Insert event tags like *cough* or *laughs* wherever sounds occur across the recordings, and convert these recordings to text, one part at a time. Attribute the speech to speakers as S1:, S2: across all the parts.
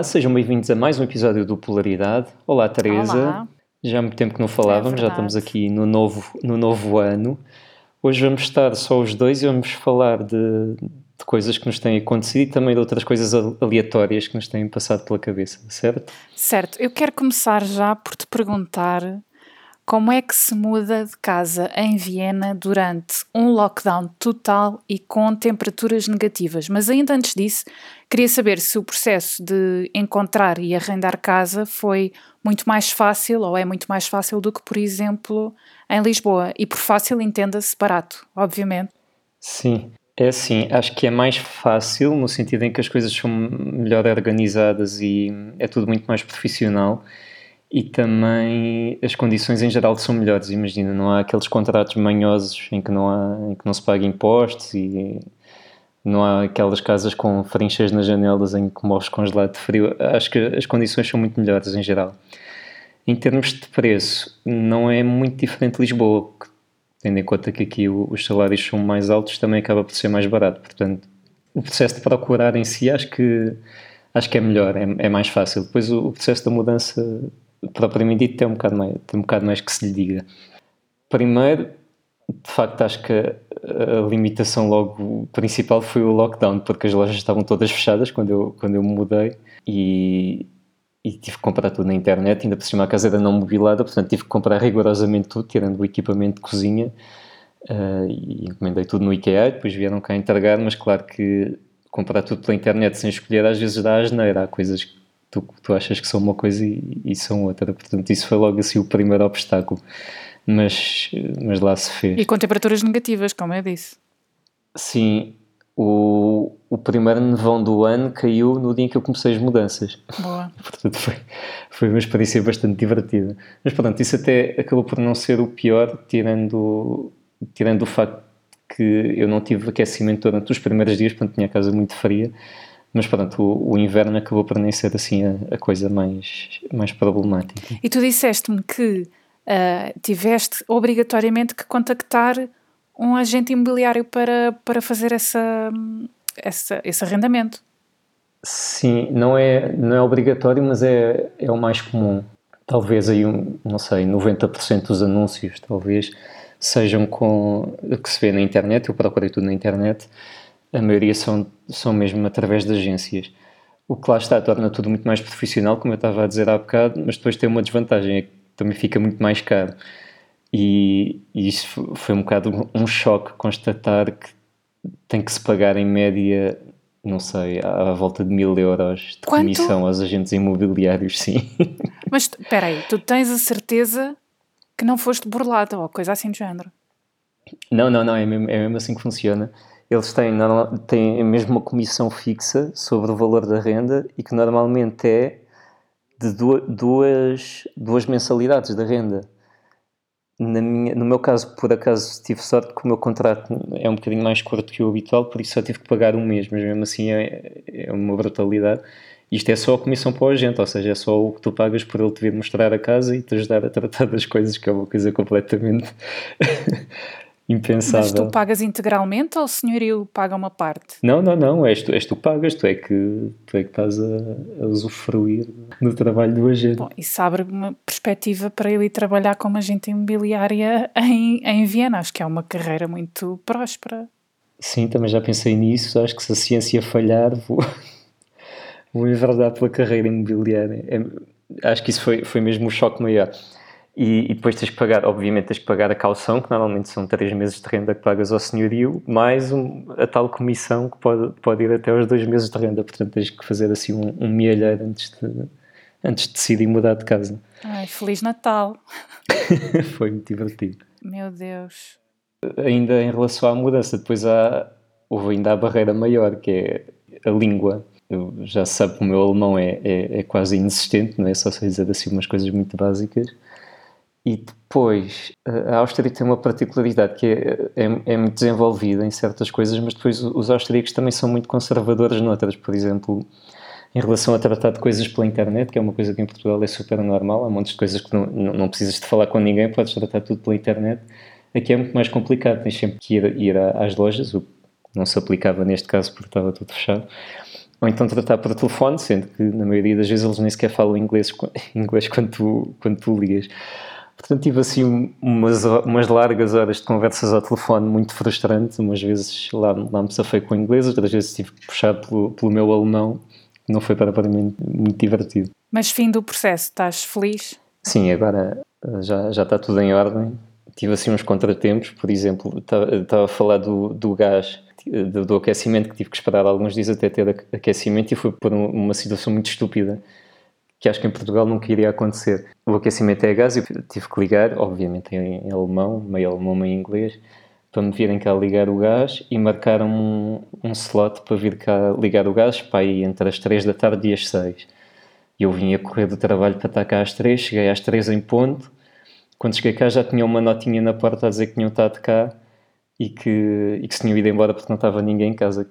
S1: Olá, sejam bem-vindos a mais um episódio do Polaridade. Olá, Teresa.
S2: Olá.
S1: Já há muito tempo que não falávamos, já
S2: verdade.
S1: estamos aqui no novo, no novo ano. Hoje vamos estar só os dois e vamos falar de, de coisas que nos têm acontecido e também de outras coisas al- aleatórias que nos têm passado pela cabeça, certo?
S2: Certo, eu quero começar já por te perguntar como é que se muda de casa em Viena durante um lockdown total e com temperaturas negativas. Mas ainda antes disso, queria saber se o processo de encontrar e arrendar casa foi muito mais fácil ou é muito mais fácil do que, por exemplo, em Lisboa. E por fácil entenda-se barato, obviamente.
S1: Sim, é assim, acho que é mais fácil no sentido em que as coisas são melhor organizadas e é tudo muito mais profissional e também as condições em geral são melhores, imagina, não há aqueles contratos manhosos em que não, há, em que não se paga impostos e não há aquelas casas com frinchas nas janelas em que morres congelado de frio, acho que as condições são muito melhores em geral. Em termos de preço, não é muito diferente de Lisboa, tendo em conta que aqui os salários são mais altos, também acaba por ser mais barato. Portanto, o processo de procurar em si acho que, acho que é melhor, é, é mais fácil. Depois o, o processo da mudança, propriamente dito, tem um, bocado mais, tem um bocado mais que se lhe diga. Primeiro, de facto, acho que a, limitação logo principal foi o lockdown, porque as lojas estavam todas fechadas quando eu, quando eu me mudei e, e tive que comprar tudo na internet, ainda por cima a casa era não mobilada, portanto tive que comprar rigorosamente tudo, tirando o equipamento de cozinha ah, e encomendei tudo no IKEA depois vieram cá entregar, mas claro que comprar tudo pela internet sem escolher às vezes dá asneira, há coisas que tu, tu achas que são uma coisa e, e são outra, portanto isso foi logo assim o primeiro obstáculo, mas, mas lá se fez.
S2: E com temperaturas negativas, como eu disse.
S1: Sim, o, o primeiro nevão do ano caiu no dia em que eu comecei as mudanças.
S2: Boa. *laughs*
S1: Portanto, foi, foi uma experiência bastante divertida. Mas pronto, isso até acabou por não ser o pior, tirando, tirando o facto que eu não tive aquecimento durante os primeiros dias, portanto tinha a casa muito fria. Mas pronto, o, o inverno acabou por nem ser assim a, a coisa mais, mais problemática.
S2: E tu disseste-me que ah, tiveste obrigatoriamente que contactar um agente imobiliário para, para fazer essa, essa, esse arrendamento.
S1: Sim, não é, não é obrigatório, mas é, é o mais comum. Talvez aí, um, não sei, 90% dos anúncios, talvez, sejam com que se vê na internet, eu procurei tudo na internet, a maioria são, são mesmo através de agências. O que lá está torna tudo muito mais profissional, como eu estava a dizer há bocado, mas depois tem uma desvantagem, é que também fica muito mais caro. E, e isso fo- foi um bocado um choque constatar que tem que se pagar em média, não sei, à, volta de mil euros de
S2: Quanto?
S1: comissão aos agentes imobiliários, sim. *laughs*
S2: Mas espera aí, tu tens a certeza que não foste burlada ou coisa assim do género.
S1: Não, não, não, é mesmo, é mesmo assim que funciona. Eles têm, têm mesmo uma comissão fixa sobre o valor da renda e que normalmente é de du- duas, duas mensalidades da renda. Minha, no meu caso, por acaso, tive sorte que o meu contrato é um bocadinho mais curto que o habitual, por isso só tive que pagar um mês, mas mesmo assim é, é uma brutalidade. Isto é só a comissão para o agente, ou seja, é só o que tu pagas por ele te vir mostrar a casa e te ajudar a tratar das coisas, que é uma coisa completamente impensável.
S2: Mas tu pagas integralmente ou o senhorio paga uma parte?
S1: Não, não, não, és tu, és tu pagas, tu é que, tu é que estás a, a usufruir do trabalho do agente.
S2: Bom, isso abre uma perspectiva para eu ir trabalhar como agente imobiliária em, em Viena. Acho que é uma carreira muito próspera.
S1: Sim, também já pensei nisso, acho que se a ciência falhar vou, *laughs* vou enverdar pela carreira imobiliária. É- acho que isso foi, foi mesmo o choque maior. E, e depois tens que pagar, obviamente tens que pagar a caução, que normalmente são três meses de renda que pagas ao senhorio, mais um- a tal comissão que pode, pode ir até aos dois meses de renda, portanto tens que fazer assim um, um mielheiro antes de, antes de decidir mudar de casa.
S2: Ai, Feliz Natal! *laughs*
S1: foi muito divertido.
S2: Meu Deus.
S1: ainda em relação à mudança, depois há, houve ainda a barreira maior, que é a língua. Eu já sabe que o meu alemão é, é, é quase inexistente, não é? Só sei dizer assim umas coisas muito básicas. E depois, a Áustria tem uma particularidade que é, é, é muito desenvolvida em certas coisas, mas depois os austríacos também são muito conservadores noutras. Por exemplo, em relação a tratar de coisas pela internet, que é uma coisa que em Portugal é super normal, há montes de coisas que não, não, não precisas de falar com ninguém, podes tratar tudo pela internet. Aqui é muito mais complicado, tens sempre que ir, ir às lojas, o que não se aplicava neste caso porque estava tudo fechado, ou então tratar por telefone, sendo que na maioria das vezes eles nem sequer falam inglês, *laughs* inglês quando, tu, quando tu ligas. Portanto, tive assim umas, umas largas horas de conversas ao telefone muito frustrantes. Umas vezes lá, lá me safei com o inglês, outras vezes tive que puxar pelo, pelo meu alemão, que não foi propriamente muito divertido.
S2: Mas fim do processo, estás feliz?
S1: Sim, agora eh, já, já está tudo em ordem. Tive assim uns contratempos, por exemplo, estava a falar do, do gás do, do, aquecimento, que tive que esperar alguns dias até ter aquecimento e foi por uma situação muito estúpida que acho que em Portugal nunca iria acontecer. O aquecimento é gás e tive que ligar, obviamente em, em alemão, meio alemão, meio inglês, para me virem cá ligar o gás e marcaram um, um slot para vir cá ligar o gás para ir entre as 3 da tarde e as 6. E eu vinha correr do trabalho para estar cá às 3, cheguei às 3 em ponto. Quando cheguei cá já tinha uma notinha na porta a dizer que tinham estado cá e que, e que se tinham ido embora porque não estava ninguém em casa.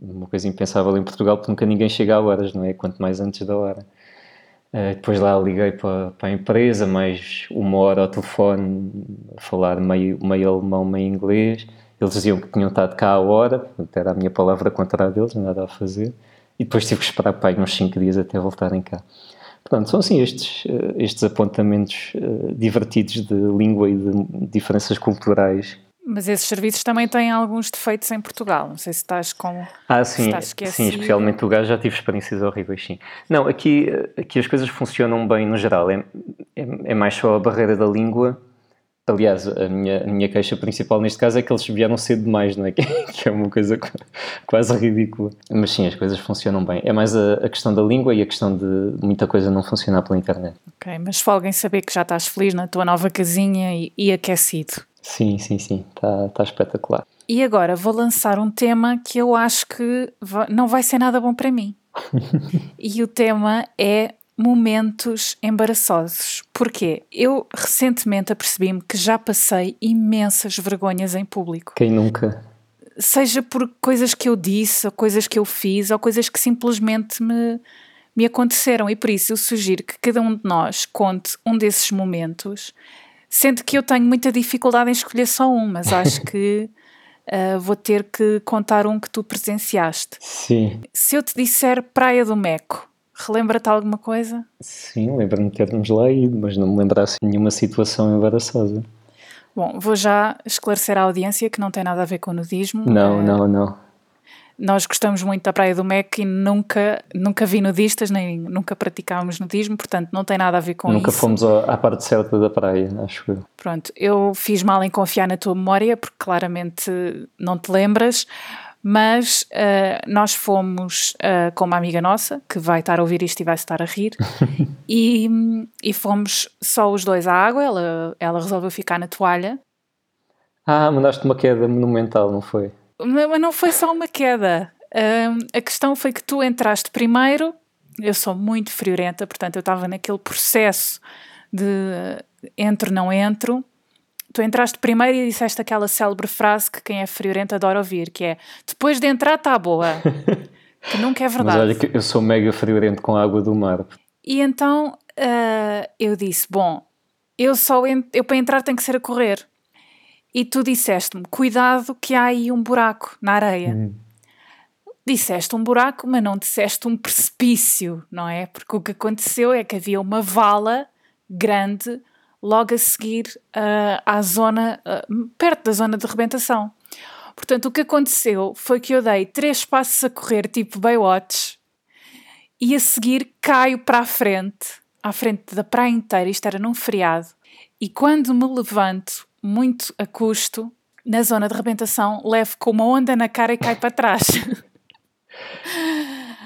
S1: Uma coisa impensável em Portugal, porque nunca ninguém chega a horas, não é? Quanto mais antes da hora. Uh, depois lá liguei para, para a empresa, mais uma hora ao telefone, a falar meio, meio alemão, meio inglês. Eles diziam que tinham estado cá a hora, portanto era a minha palavra contra a deles, nada a fazer. E depois tive que esperar para uns 5 dias até voltarem cá. Portanto, são assim estes, eh, estes apontamentos uh, divertidos de língua e de diferenças culturais
S2: mas esses serviços também têm alguns defeitos em Portugal. Não sei se estás com.
S1: Ah, sim, sim, especialmente o gás já tive experiências horríveis, sim. Não, aqui, aqui as coisas funcionam bem no geral. É, é, é mais só a barreira da língua. Aliás, a minha, a minha queixa principal neste caso é que eles vieram cedo demais, não é? *laughs* Que é uma coisa quase ridícula. Mas sim, as coisas funcionam bem. É mais a, a questão da língua e a questão de muita coisa não funcionar pela internet.
S2: Ok, mas folguem saber que já estás feliz na tua nova casinha e, e aquecido.
S1: Sim, sim, sim, está tá espetacular.
S2: E agora vou lançar um tema que eu acho que não vai ser nada bom para mim. *laughs* e o tema é momentos embaraçosos. Porquê? Eu recentemente apercebi-me que já passei imensas vergonhas em público.
S1: Quem nunca?
S2: Seja por coisas que eu disse, ou coisas que eu fiz, ou coisas que simplesmente me, me aconteceram. E por isso eu sugiro que cada um de nós conte um desses momentos Sendo que eu tenho muita dificuldade em escolher só um, mas acho *laughs* que uh, vou ter que contar um que tu presenciaste.
S1: Sim.
S2: Se eu te disser Praia do Meco, relembra-te alguma coisa?
S1: Sim, lembro-me de termos lá ido, mas não me lembrasse nenhuma situação embaraçosa.
S2: Bom, vou já esclarecer à audiência que não tem nada a ver com nudismo.
S1: Não, é... não, não
S2: nós gostamos muito da Praia do Mec e nunca, nunca vi nudistas, nem nunca praticámos nudismo, portanto não tem nada a ver com
S1: nunca
S2: isso.
S1: Nunca fomos à parte certa da praia, acho eu.
S2: Pronto, eu fiz mal em confiar na tua memória, porque claramente não te lembras, mas uh, nós fomos uh, com uma amiga nossa, que vai estar a ouvir isto e vai estar a rir, *laughs* e, e fomos só os dois à água, ela, ela resolveu ficar na toalha.
S1: Ah, mandaste uma queda monumental, não foi?
S2: Mas não foi só uma queda. Um, a questão foi que tu entraste primeiro. Eu sou muito friorenta, portanto, eu estava naquele processo de entro, não entro. Tu entraste primeiro e disseste aquela célebre frase que quem é friorento adora ouvir, que é depois de entrar está boa. *laughs* que nunca é verdade.
S1: Mas olha que eu sou mega friorento com a água do mar.
S2: E então uh, eu disse: Bom, eu só eu para entrar tenho que ser a correr e tu disseste-me: cuidado, que há aí um buraco na areia. Hum. Disseste um buraco, mas não disseste um precipício, não é? Porque o que aconteceu é que havia uma vala grande logo a seguir uh, à zona, uh, perto da zona de rebentação. Portanto, o que aconteceu foi que eu dei três passos a correr, tipo Baywatch, e a seguir caio para a frente, à frente da praia inteira, isto era num feriado, e quando me levanto, muito a custo, na zona de rebentação, levo com uma onda na cara e cai para trás. *laughs*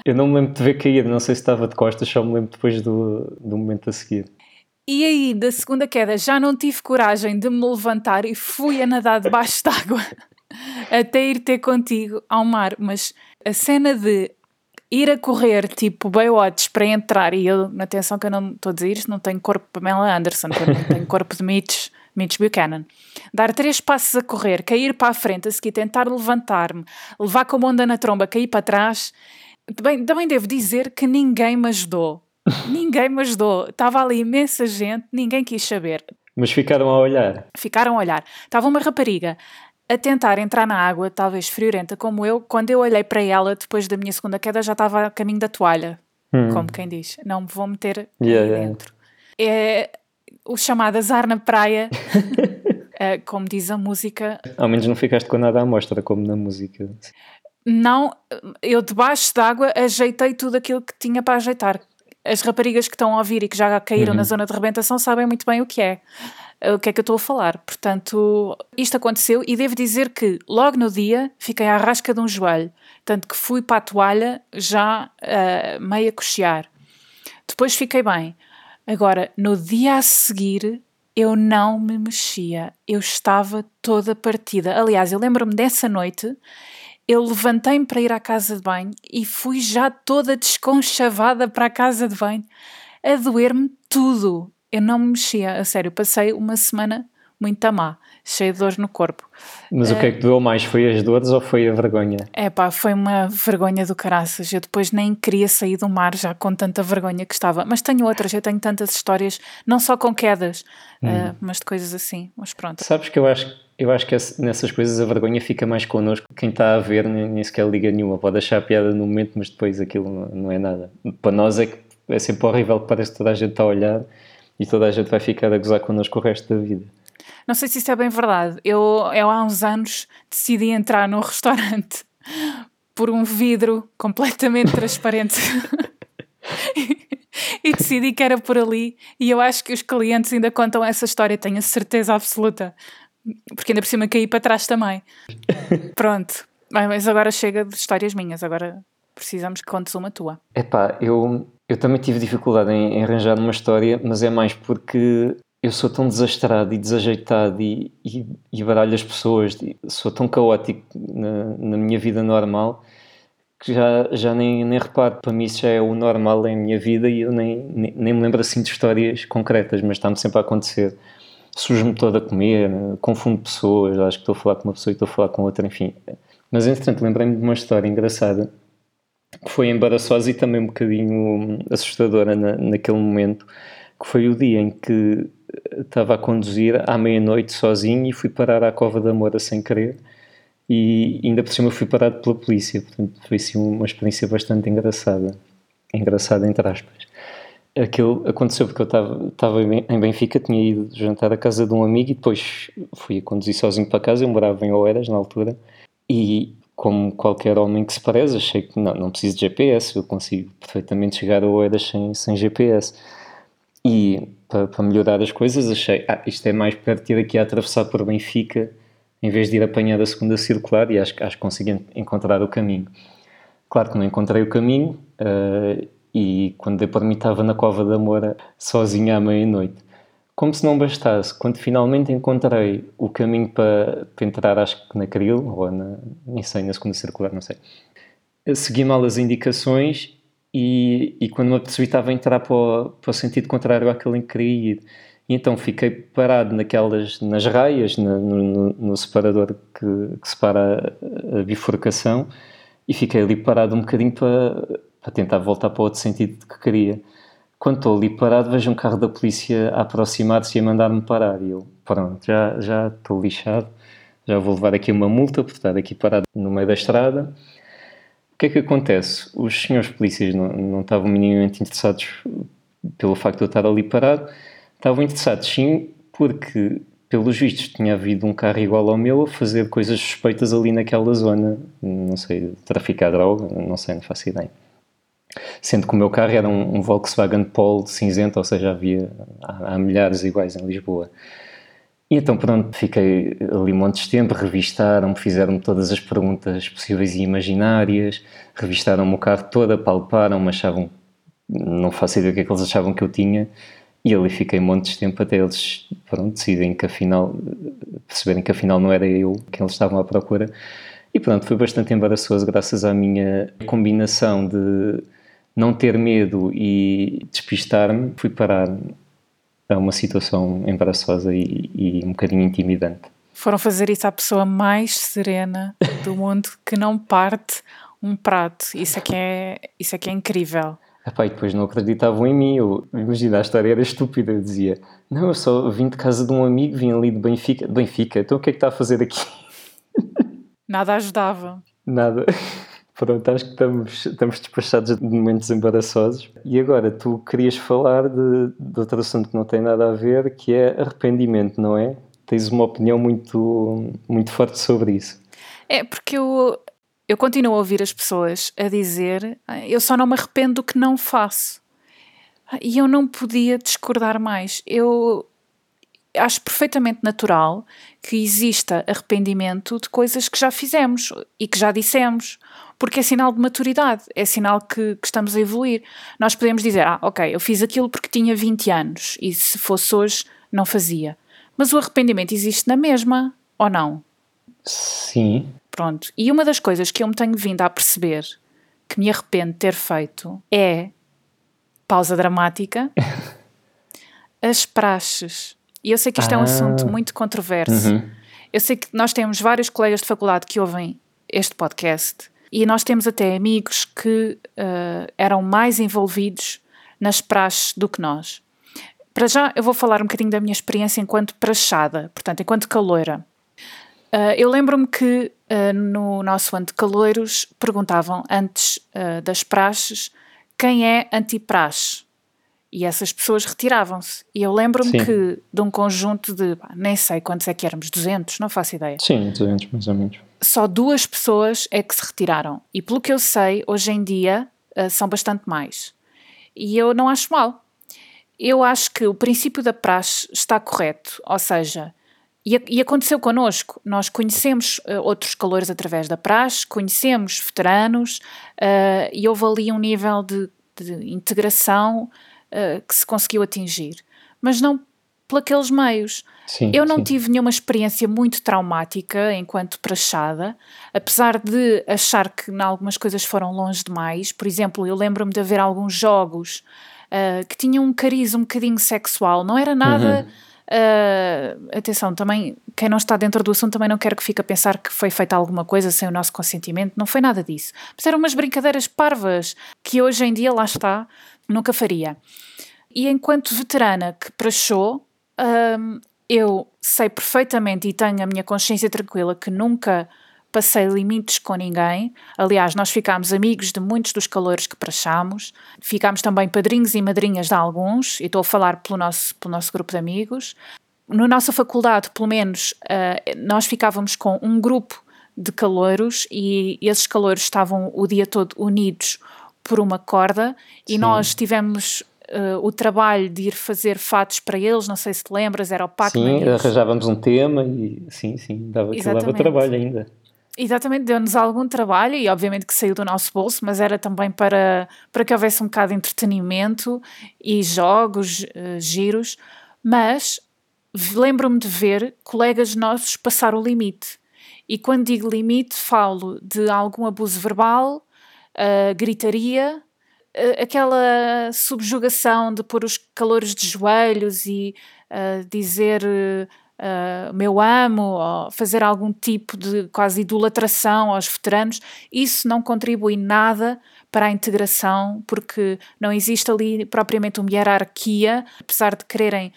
S1: Eu não me lembro de ver cair, não sei se estava de costas, só me lembro depois do, do momento a seguir.
S2: E aí, da segunda queda, já não tive coragem de me levantar e fui a nadar debaixo d'água *laughs* até ir ter contigo ao mar. Mas a cena de ir a correr tipo Baywatch para entrar, e eu, atenção que eu não estou a dizer isto, não tenho corpo de Pamela Anderson, não tenho corpo de Mitch Mitch Buchanan. Dar três passos a correr, cair para a frente, a seguir tentar levantar-me, levar com a onda na tromba, cair para trás. Também, também devo dizer que ninguém me ajudou. *laughs* ninguém me ajudou. Estava ali imensa gente, ninguém quis saber.
S1: Mas ficaram a olhar.
S2: Ficaram a olhar. Estava uma rapariga a tentar entrar na água, talvez friorenta como eu, quando eu olhei para ela depois da minha segunda queda já estava a caminho da toalha, hum. como quem diz, não me vou meter yeah, dentro. Yeah. É o chamado azar na praia, uh, *laughs* como diz a música.
S1: Ao menos não ficaste com nada à mostra, como na música.
S2: Não, eu debaixo d'água ajeitei tudo aquilo que tinha para ajeitar. As raparigas que estão a ouvir e que já caíram uhum. na zona de rebentação sabem muito bem o que é o que é que eu estou a falar. Portanto, isto aconteceu e devo dizer que logo no dia fiquei à rasca de um joelho, tanto que fui para a toalha já uh, meio a cochear. Depois fiquei bem. Agora, no dia a seguir, eu não me mexia, eu estava toda partida. Aliás, eu lembro-me dessa noite, eu levantei-me para ir à casa de banho e fui já toda desconchavada para a casa de banho, a doer-me tudo. Eu não me mexia, a sério, passei uma semana muito má, cheia de dores no corpo.
S1: Mas uh, o que é que doeu mais? Foi as dores ou foi a vergonha?
S2: É pá, foi uma vergonha do caraças. Eu depois nem queria sair do mar já com tanta vergonha que estava. Mas tenho outras, eu tenho tantas histórias, não só com quedas, hum. uh, mas de coisas assim. Mas pronto.
S1: Sabes que eu acho, eu acho que nessas coisas a vergonha fica mais connosco. Quem está a ver nem, nem sequer liga nenhuma. Pode achar piada no momento, mas depois aquilo não, é nada. Para nós é que é sempre horrível que parece que toda a gente está a olhar e toda a gente vai ficar a gozar connosco o resto da vida.
S2: Não sei se isso é bem verdade. Eu, eu há uns anos decidi entrar num *laughs* restaurante por um vidro completamente transparente. *laughs* e decidi que era por ali. E eu acho que os clientes ainda contam essa história, tenho a certeza absoluta. Porque ainda por cima caí para trás também. Pronto. Mas agora chega de histórias minhas, agora precisamos que contes uma tua.
S1: Epá, eu eu também tive dificuldade em, em, arranjar uma história, mas é mais porque eu sou tão desastrado e desajeitado e, e, e baralho as pessoas, sou tão caótico na, na, minha vida normal que já, já nem, nem reparo. Para mim, isso já é o normal em minha vida e eu nem, nem, nem me lembro assim de histórias concretas, mas está-me sempre a acontecer. Sujo-me todo a comer, confundo pessoas, acho que estou a falar com uma pessoa e estou a falar com outra, enfim. Mas entretanto, lembrei-me de uma história engraçada que foi embaraçosa e também um bocadinho assustadora na, naquele momento, que foi o dia em que estava a conduzir à meia-noite sozinho e fui parar à Cova da Moura sem querer. E ainda por cima fui parado pela polícia, portanto foi assim uma experiência bastante engraçada, engraçada entre aspas. Aquilo aconteceu porque eu estava, estava em Benfica, tinha ido jantar à casa de um amigo e depois fui a conduzir sozinho para casa, eu morava em Oeiras na altura. E como qualquer homem que se preza, achei que não, não preciso de GPS, eu consigo perfeitamente chegar a Oeiras sem, sem GPS. E para, para, melhorar as coisas, achei, ah, isto é mais de ir aqui a atravessar por Benfica, em vez de ir apanhar a segunda circular, e acho, acho que consegui encontrar o caminho. Claro que não encontrei o caminho, uh, e quando por mim estava na Cova da Moura, sozinha à meia-noite. Como se não bastasse, quando finalmente encontrei o caminho para, para entrar, acho que na Cril, ou na, nem sei, na segunda circular, não sei, segui mal as indicações e, e quando me apercebi entrar para o, para o sentido contrário àquele em que queria ir. E então fiquei parado naquelas, nas raias, na, no, no, separador que, que separa a, a, bifurcação e fiquei ali parado um bocadinho para, para tentar voltar para o outro sentido que queria quando estou ali parado, vejo um carro da polícia a aproximar-se e a mandar-me parar. E eu, pronto, já, já estou lixado, já vou levar aqui uma multa por estar aqui parado no meio da estrada. Que é que acontece? Os senhores polícias não, não estavam minimamente interessados pelo facto de eu estar ali parado, estavam interessados sim porque, pelos vistos, tinha havido um carro igual ao meu a fazer coisas suspeitas ali naquela zona, não sei, traficar droga, não sei, não faço ideia. Sendo que o meu carro era um, um Volkswagen Polo cinzento, ou seja, havia há, há, milhares iguais em Lisboa. E então, pronto, fiquei ali montes de tempo, revistaram-me, fizeram-me todas as perguntas possíveis e imaginárias, revistaram-me o carro todo, apalparam-me, achavam, não faço ideia o que é que eles achavam que eu tinha, e ali fiquei montes de tempo até eles, pronto, decidem que afinal, perceberem que afinal não era eu quem eles estavam à procura. E pronto, foi bastante embaraçoso graças à minha combinação de não ter medo e despistar-me, fui parar a uma situação embaraçosa e, e, um bocadinho intimidante.
S2: Foram fazer isso à pessoa mais serena do mundo que não parte um prato. Isso é que é, isso é, que é incrível.
S1: Epá, e depois não acreditavam em mim. Eu, imagina, a história era estúpida. Eu dizia: Não, eu só vim de casa de um amigo, vim ali de Benfica. Benfica, então o que é que está a fazer aqui?
S2: Nada ajudava. *laughs*
S1: Nada. Pronto, acho que estamos, estamos despachados de momentos embaraçosos. E agora, tu querias falar de, de outro assunto que não tem nada a ver, que é arrependimento, não é? Tens uma opinião muito, muito forte sobre isso.
S2: É, porque eu, eu continuo a ouvir as pessoas a dizer eu só não me arrependo do que não faço. E eu não podia discordar mais. Eu acho perfeitamente natural que exista arrependimento de coisas que já fizemos e que já dissemos, porque é sinal de maturidade, é sinal que, que, estamos a evoluir. Nós podemos dizer, ah, ok, eu fiz aquilo porque tinha 20 anos e se fosse hoje não fazia. Mas o arrependimento existe na mesma, ou não?
S1: Sim.
S2: Pronto. E uma das coisas que eu me tenho vindo a perceber que me arrependo de ter feito é pausa dramática. *laughs* as praxes e eu sei que isto ah. é um assunto ah. muito controverso. Uhum. Eu sei que nós temos vários colegas de faculdade que ouvem este podcast e nós temos até amigos que uh, eram mais envolvidos nas praxes do que nós. Para já, eu vou falar um bocadinho da minha experiência enquanto prachada, portanto, enquanto caloira. Uh, eu lembro-me que uh, no nosso ano de caloiros perguntavam antes das praxes quem é anti-praxe. E essas pessoas retiravam-se. E eu lembro-me que de um conjunto de, nem sei quantos é que éramos, 200, não faço ideia.
S1: Sim, 200 mais ou menos.
S2: Só duas pessoas é que se retiraram. E pelo que eu sei, hoje em dia uh, são bastante mais. E eu não acho mal. Eu acho que o princípio da praxe está correto. Ou seja, e, e aconteceu connosco. Nós conhecemos uh, outros calores através da praxe, conhecemos veteranos uh, e houve ali um nível de, de integração que se conseguiu atingir, mas não pelos meios. Sim, eu não sim. tive nenhuma experiência muito traumática enquanto prachada, apesar de achar que em algumas coisas foram longe demais. Por exemplo, eu lembro-me de haver alguns jogos uh, que tinham um cariz um bocadinho sexual, não era nada. Uhum. Uh, atenção, também quem não está dentro do assunto também não quer que fique a pensar que foi feita alguma coisa sem o nosso consentimento, não foi nada disso. Mas eram umas brincadeiras parvas que hoje em dia lá está, nunca faria. E enquanto veterana que prachou, hum, eu sei perfeitamente e tenho a minha consciência tranquila que nunca passei limites com ninguém. Aliás, nós ficámos amigos de muitos dos calores que prachámos. Ficámos também padrinhos e madrinhas de alguns, e estou a falar pelo nosso, pelo nosso grupo de amigos. Na nossa faculdade, pelo menos, uh, nós ficávamos com um grupo de calouros e esses calouros estavam o dia todo unidos por uma corda e Sim. nós tivemos uh, o trabalho de ir fazer fatos para eles, não sei se te lembras, era o Pac
S1: Sim, arranjávamos um tema e sim, sim, dava, dava trabalho ainda.
S2: Exatamente, deu-nos algum trabalho e obviamente que saiu do nosso bolso, mas era também para, para que houvesse um bocado de entretenimento e jogos, uh, giros, mas lembro-me de ver colegas nossos passar o limite. E quando digo limite, falo de algum abuso verbal, uh, gritaria, aquela subjugação de pôr os calores de joelhos e uh, dizer meu amo, ou fazer algum tipo de quase idolatração aos veteranos, isso não contribui nada para a integração, porque não existe ali propriamente uma hierarquia, apesar de quererem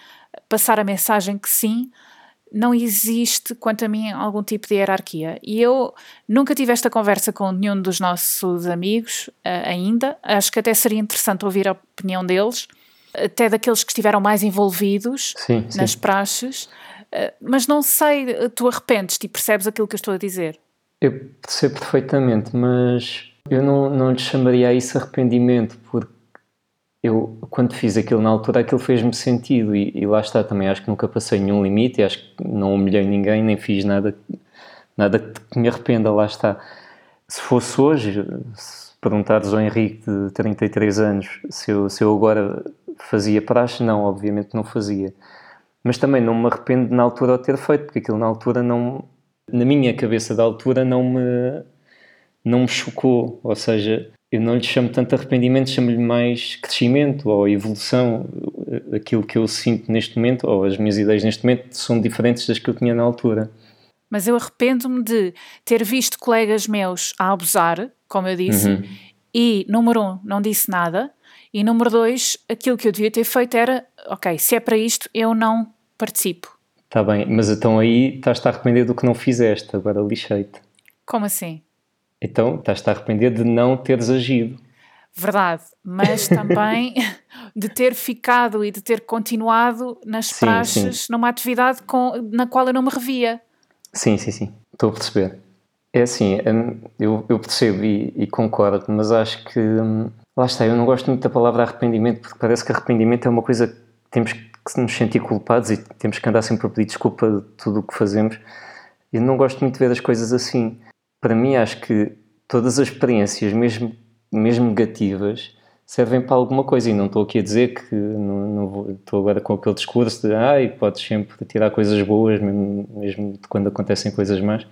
S2: passar a mensagem que sim, não existe, quanto a mim, algum tipo de hierarquia. E eu nunca tive esta conversa com nenhum dos nossos amigos uh, ainda. Acho que até seria interessante ouvir a opinião deles, até daqueles que estiveram mais envolvidos sim, nas sim. praxes. Uh, mas não sei, tu arrependes-te e percebes aquilo que eu estou a dizer?
S1: Eu percebo perfeitamente, mas eu não, não lhe chamaria a isso arrependimento, porque eu, quando fiz aquilo na altura, aquilo fez-me sentido e, e, lá está também. Acho que nunca passei nenhum limite, acho que não humilhei ninguém, nem fiz nada, nada que me arrependa. Lá está. Se fosse hoje, se perguntares ao Henrique de 33 anos se eu, se eu agora fazia praxe, não, obviamente não fazia. Mas também não me arrependo na altura de ter feito, porque aquilo na altura não, na minha cabeça da altura, não me, não me chocou. Ou seja, eu não lhe chamo tanto arrependimento, chamo-lhe mais crescimento ou evolução. Aquilo que eu sinto neste momento, ou as minhas ideias neste momento, são diferentes das que eu tinha na altura.
S2: Mas eu arrependo-me de ter visto colegas meus a abusar, como eu disse, uhum. e, número um, não disse nada, e número dois, aquilo que eu devia ter feito era: ok, se é para isto, eu não participo.
S1: Está bem, mas então aí estás-te a arrepender do que não fizeste, agora lixei-te.
S2: Como assim?
S1: Então, estás-te a arrepender de não teres agido.
S2: Verdade, mas também *laughs* de ter ficado e de ter continuado nas sim, praxes sim. numa atividade com, na qual eu não me revia.
S1: Sim, sim, sim, estou a perceber. É assim, hum, eu, eu percebo e, e, concordo, mas acho que hum, lá está, eu não gosto muito da palavra arrependimento, porque parece que arrependimento é uma coisa que temos que nos sentir culpados e temos que andar sempre a pedir desculpa de tudo o que fazemos. Eu não gosto muito de ver as coisas assim. Para mim, acho que todas as experiências, mesmo, mesmo negativas, servem para alguma coisa. E não estou aqui a dizer que não, não vou, estou agora com aquele discurso de ai, podes sempre tirar coisas boas, mesmo, mesmo quando acontecem coisas más.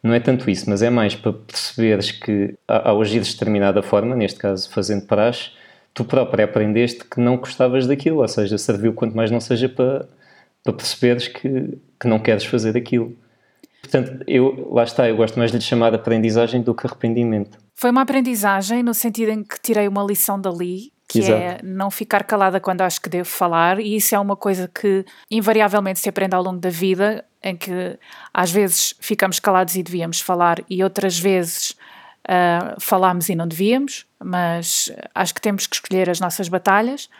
S1: Não é tanto isso, mas é mais para perceberes que ao agir de determinada forma, neste caso fazendo praxe, tu próprio aprendeste que não gostavas daquilo, ou seja, serviu quanto mais não seja para, para perceberes que, que não queres fazer aquilo. Portanto, eu, lá está, eu gosto mais de lhe chamar de aprendizagem do que arrependimento.
S2: Foi uma aprendizagem no sentido em que tirei uma lição dali, que Exato. é não ficar calada quando acho que devo falar, e isso é uma coisa que invariavelmente se aprende ao longo da vida, em que às vezes ficamos calados e devíamos falar, e outras vezes uh, falámos e não devíamos, mas acho que temos que escolher as nossas batalhas.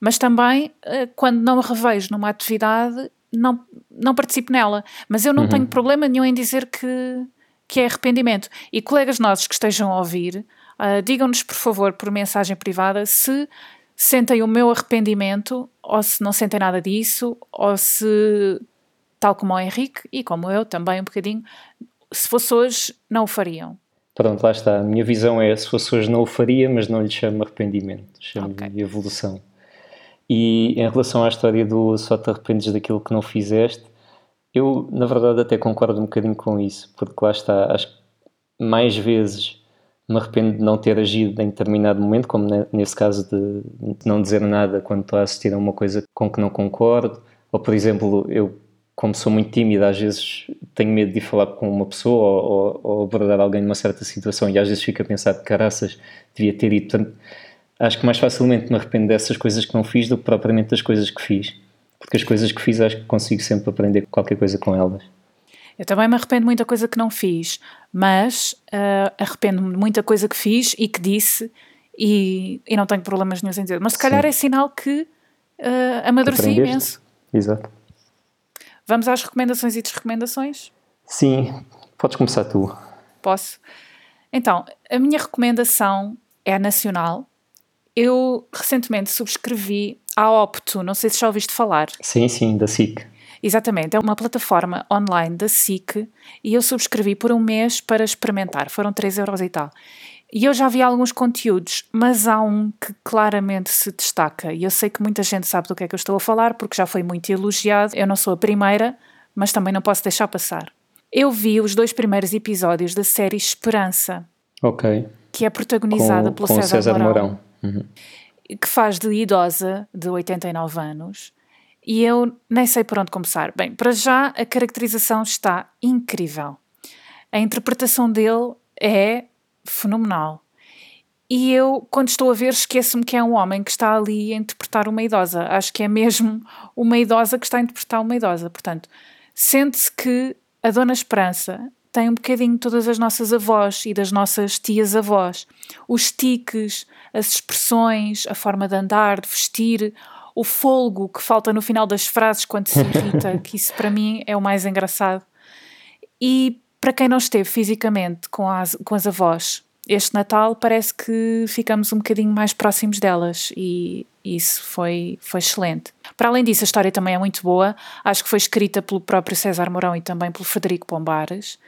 S2: Mas também, uh, quando não revejo numa atividade, não, não participo nela. Mas eu não uhum. tenho problema nenhum em dizer que, que é arrependimento. E colegas nossos que estejam a ouvir, uh, digam-nos, por favor, por mensagem privada, se sentem o meu arrependimento ou se não sentem nada disso, ou se, tal como o Henrique e como eu também um bocadinho, se fosse hoje, não o fariam.
S1: Pronto, lá está. A minha visão é: se fosse hoje, não o faria, mas não lhe chamo arrependimento, chamo-lhe okay. evolução. E em relação à história do só te arrependes daquilo que não fizeste, eu na verdade até concordo um bocadinho com isso, porque lá está, acho que mais vezes me arrependo de não ter agido em determinado momento, como nesse caso de não dizer nada quando estou a assistir a uma coisa com que não concordo, ou por exemplo, eu como sou muito tímida, às vezes tenho medo de falar com uma pessoa ou, ou, abordar alguém numa certa situação e às vezes fico a pensar caraças, devia ter ido. Portanto, acho que mais facilmente me arrependo dessas coisas que não fiz do que propriamente das coisas que fiz. Porque as coisas que fiz acho que consigo sempre aprender qualquer coisa com elas.
S2: Eu também me arrependo de muita coisa que não fiz, mas uh, arrependo-me de muita coisa que fiz e que disse e, e não tenho problemas nenhum em dizer. Mas se calhar Sim. é sinal que uh, amadureci imenso.
S1: Exato.
S2: Vamos às recomendações e desrecomendações?
S1: Sim, podes começar tu.
S2: Posso? Então, a minha recomendação é nacional eu recentemente subscrevi a Opto, não sei se já ouviste falar.
S1: Sim, sim, da SIC.
S2: Exatamente, é uma plataforma online da SIC e eu subscrevi por um mês para experimentar, foram 3 euros e tal. E eu já vi alguns conteúdos, mas há um que claramente se destaca. E eu sei que muita gente sabe do que é que eu estou a falar, porque já foi muito elogiado. Eu não sou a primeira, mas também não posso deixar passar. Eu vi os dois primeiros episódios da série Esperança.
S1: Ok.
S2: Que é protagonizada com, pelo
S1: com
S2: César,
S1: César
S2: Mourão.
S1: Mourão
S2: uhum. que faz de idosa de 89 anos. E eu nem sei por onde começar. Bem, para já a caracterização está incrível. A interpretação dele é fenomenal. E eu, quando estou a ver, esqueço-me que é um homem que está ali a interpretar uma idosa. Acho que é mesmo *laughs* uma idosa que está a interpretar uma idosa. Portanto, sente-se que a Dona Esperança tem um bocadinho todas as nossas avós e das nossas tias-avós. Os tiques, as expressões, a forma de andar, de vestir, o folgo que falta no final das frases quando se irrita, *laughs* que isso para mim é o mais engraçado. E para quem não esteve fisicamente com as, com as avós, este Natal parece que ficamos um bocadinho mais próximos delas e isso foi, foi excelente. Para além disso, a história também é muito boa. Acho que foi escrita pelo próprio César Mourão e também pelo Frederico Pombares.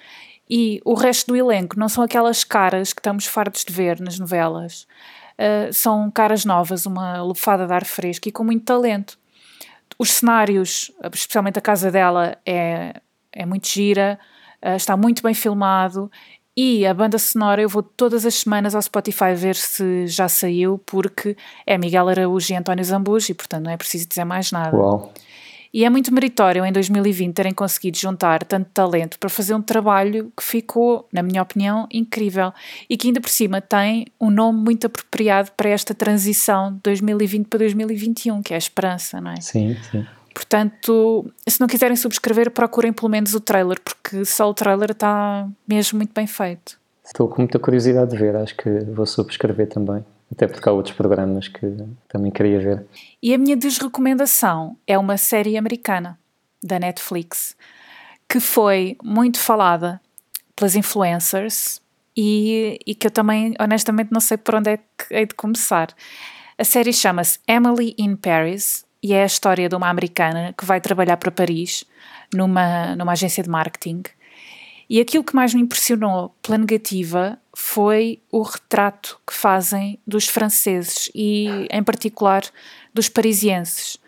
S2: E o resto do elenco não são aquelas caras que estamos fartos de ver nas novelas. Uh, são caras novas, uma lufada de ar fresco e com muito talento. Os cenários, especialmente a casa dela, é, é muito gira, uh, está muito bem filmado e a banda sonora eu vou todas as semanas ao Spotify ver se já saiu, porque é Miguel Araújo e António Zambujo e portanto não é preciso dizer mais nada.
S1: Uau.
S2: E é muito meritório em 2020 terem conseguido juntar tanto talento para fazer um trabalho que ficou, na minha opinião, incrível e que ainda por cima tem um nome muito apropriado para esta transição de 2020 para 2021, que é a esperança, não é?
S1: Sim, sim.
S2: Portanto, se não quiserem subscrever, procurem pelo menos o trailer, porque só o trailer está mesmo muito bem feito.
S1: Estou com muita curiosidade de ver, acho que vou subscrever também. Até porque há outros programas que também queria ver.
S2: E a minha desrecomendação é uma série americana da Netflix que foi muito falada pelas influencers e, e que eu também, honestamente, não sei por onde é que hei de começar. A série chama-se Emily in Paris e é a história de uma americana que vai trabalhar para Paris numa, numa agência de marketing. E aquilo que mais me impressionou pela negativa foi o retrato que fazem dos franceses e, em particular, dos parisienses.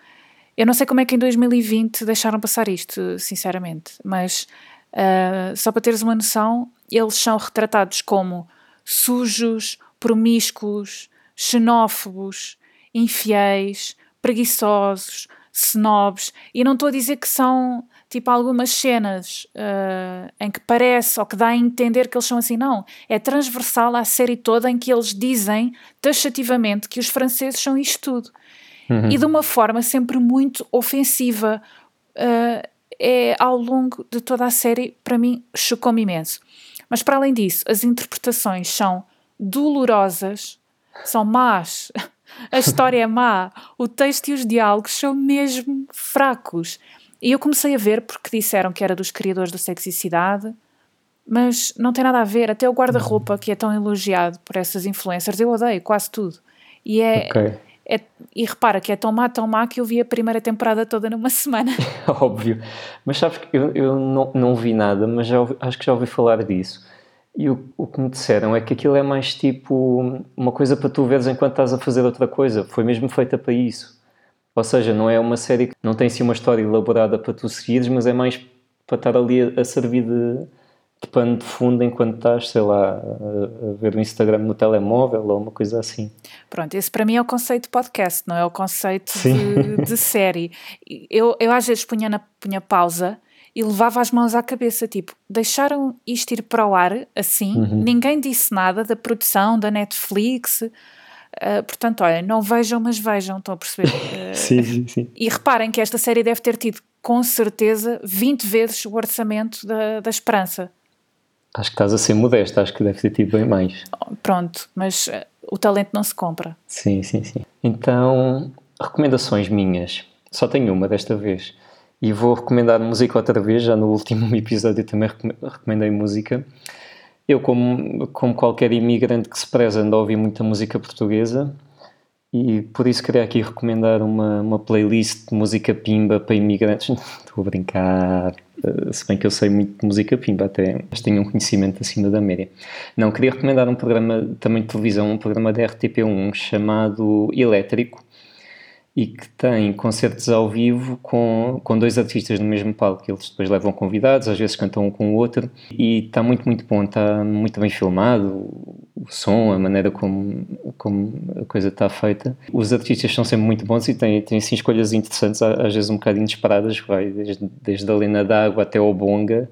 S2: Eu não sei como é que em 2020 deixaram passar isto, sinceramente, mas uh, só para teres uma noção, eles são retratados como sujos, promíscuos, xenófobos, infiéis, preguiçosos, snobs, e não estou a dizer que são tipo algumas cenas uh, em que parece ou que dá a entender que eles são assim, não. É transversal à série toda em que eles dizem taxativamente que os franceses são isto tudo. Uhum. E de uma forma sempre muito ofensiva. Uh, é ao longo de toda a série, para mim, chocou-me imenso. Mas para além disso, as interpretações são dolorosas, são más. A história é má, o texto e os diálogos são mesmo fracos. E eu comecei a ver porque disseram que era dos criadores do Sexicidade, mas não tem nada a ver. Até o guarda-roupa, que é tão elogiado por essas influencers, eu odeio quase tudo. E é. Okay. É, e repara que é tão má, tão má que eu vi a primeira temporada toda numa semana. *laughs*
S1: Óbvio. Mas sabes que eu, eu não, não vi nada, mas já ouvi, acho que já ouvi falar disso. E o, o que me disseram é que aquilo é mais tipo uma coisa para tu veres enquanto estás a fazer outra coisa. Foi mesmo feita para isso. Ou seja, não é uma série que não tem assim uma história elaborada para tu seguires, mas é mais para estar ali a, a servir de, de, pano de fundo enquanto estás, sei lá, a, a, ver o Instagram no telemóvel ou uma coisa assim.
S2: Pronto, esse para mim é o conceito de podcast, não é o conceito de, de, série. Eu, eu às vezes punha, na, punha pausa e levava as mãos à cabeça, tipo, deixaram isto ir para o ar assim, uhum. ninguém disse nada da produção, da Netflix Uh, portanto, olha, não vejam, mas vejam, estão a perceber? Uh, *laughs*
S1: sim, sim, sim.
S2: E reparem que esta série deve ter tido, com certeza, 20 vezes o orçamento da, da Esperança.
S1: Acho que estás a ser modesta, acho que deve ter tido bem mais.
S2: Pronto, mas uh, o talento não se compra.
S1: Sim, sim, sim. Então, recomendações minhas. Só tenho uma desta vez. E vou recomendar música outra vez, já no último *laughs* episódio também recomendei música. Eu, como, como qualquer imigrante que se preza, ando a ouvir muita música portuguesa e por isso queria aqui recomendar uma, uma playlist de música pimba para imigrantes. *laughs* Estou a brincar, eh, se bem que eu sei muito de música pimba, até mas tenho um conhecimento acima da média. Não, queria recomendar um programa também de televisão, um programa da RTP1 chamado Elétrico e que tem concertos ao vivo com, com dois artistas no mesmo palco. Eles depois levam convidados, às vezes cantam um com o outro e está muito, muito bom. Está muito bem filmado, o som, a maneira como, como a coisa está feita. Os artistas são sempre muito bons e têm, têm assim, escolhas interessantes, às vezes um bocadinho disparadas, vai desde, desde a Lena d'Água até ao Bonga.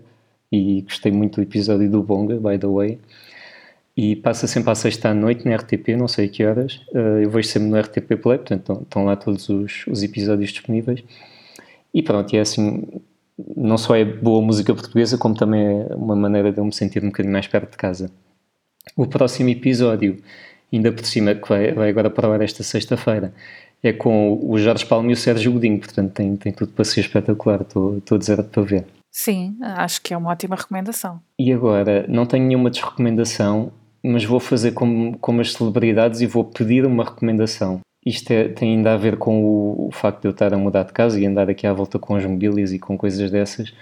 S1: E gostei muito do episódio do Bonga, by the way e passa sempre à sexta à noite na RTP, não sei a que horas. Uh, eu vejo sempre no RTP Play, portanto estão lá todos os, os episódios disponíveis. E pronto, e é assim, não só é boa música portuguesa, como também é uma maneira de eu me sentir um bocadinho mais perto de casa. O próximo episódio, ainda por cima, que vai, vai agora para ar esta sexta-feira, é com o Jorge Palme e o Sérgio Godinho, portanto tem, tem tudo para ser espetacular, estou, estou dizer para ver.
S2: Sim, acho que é uma ótima recomendação.
S1: E agora, não tenho nenhuma desrecomendação, mas vou fazer como, como as celebridades e vou pedir uma recomendação. Isto é, tem ainda a ver com o, o, facto de eu estar a mudar de casa e andar aqui à volta com as mobílias e com coisas dessas.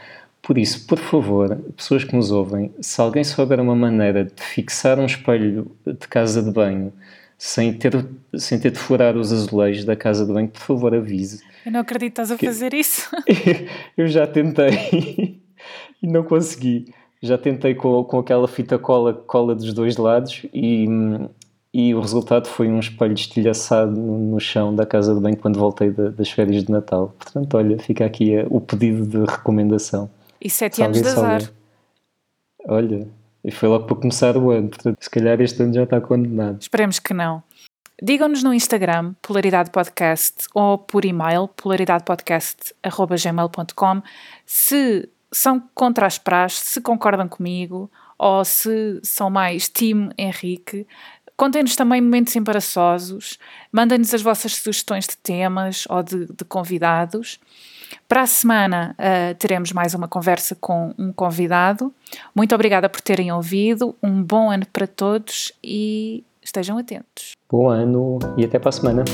S1: Por isso, por favor, pessoas que nos ouvem, se alguém souber uma maneira de fixar um espelho de casa de banho sem ter, sem ter de furar os azulejos da casa de banho, por favor, avise.
S2: Eu não acredito que estás a fazer isso. *laughs*
S1: eu já tentei *laughs* e não consegui já tentei com, com aquela fita cola cola dos dois lados e, e o resultado foi um espelho estilhaçado no, no chão da casa de banho quando voltei de, das férias de Natal. Portanto, olha, fica aqui o pedido de recomendação.
S2: E sete anos de azar.
S1: Olha, e foi logo para começar o ano, portanto, se calhar este ano já está condenado.
S2: Esperemos que não. Digam-nos no Instagram, Polaridade Podcast, ou por e-mail, polaridadepodcast.gmail.com, se são contra as praxes, se concordam comigo, ou se são mais Team Henrique. Contem-nos também momentos embaraçosos, mandem-nos as vossas sugestões de temas ou de, de convidados. Para a semana uh, teremos mais uma conversa com um convidado. Muito obrigada por terem ouvido. Um bom ano para todos e estejam atentos.
S1: Bom ano e até para a semana.